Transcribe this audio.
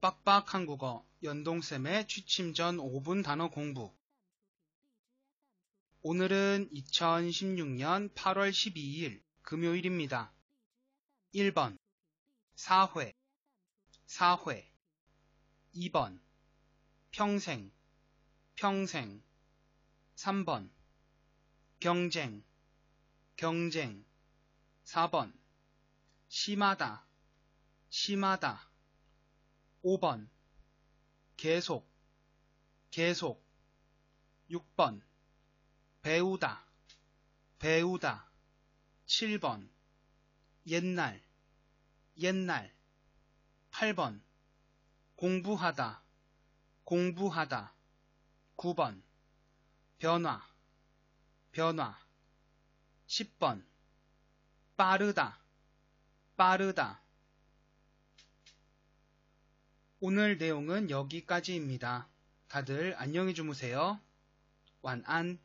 빡빡 한국어 연동쌤의 취침 전 5분 단어 공부. 오늘은 2016년 8월 12일 금요일입니다. 1번. 사회. 사회. 2번. 평생. 평생. 3번. 경쟁. 경쟁. 4번. 심하다. 심하다 5번. 계속. 계속. 6번. 배우다. 배우다. 7번. 옛날. 옛날. 8번. 공부하다. 공부하다. 9번. 변화. 변화. 10번. 빠르다. 빠르다 오늘 내용은 여기까지입니다. 다들 안녕히 주무세요. 완안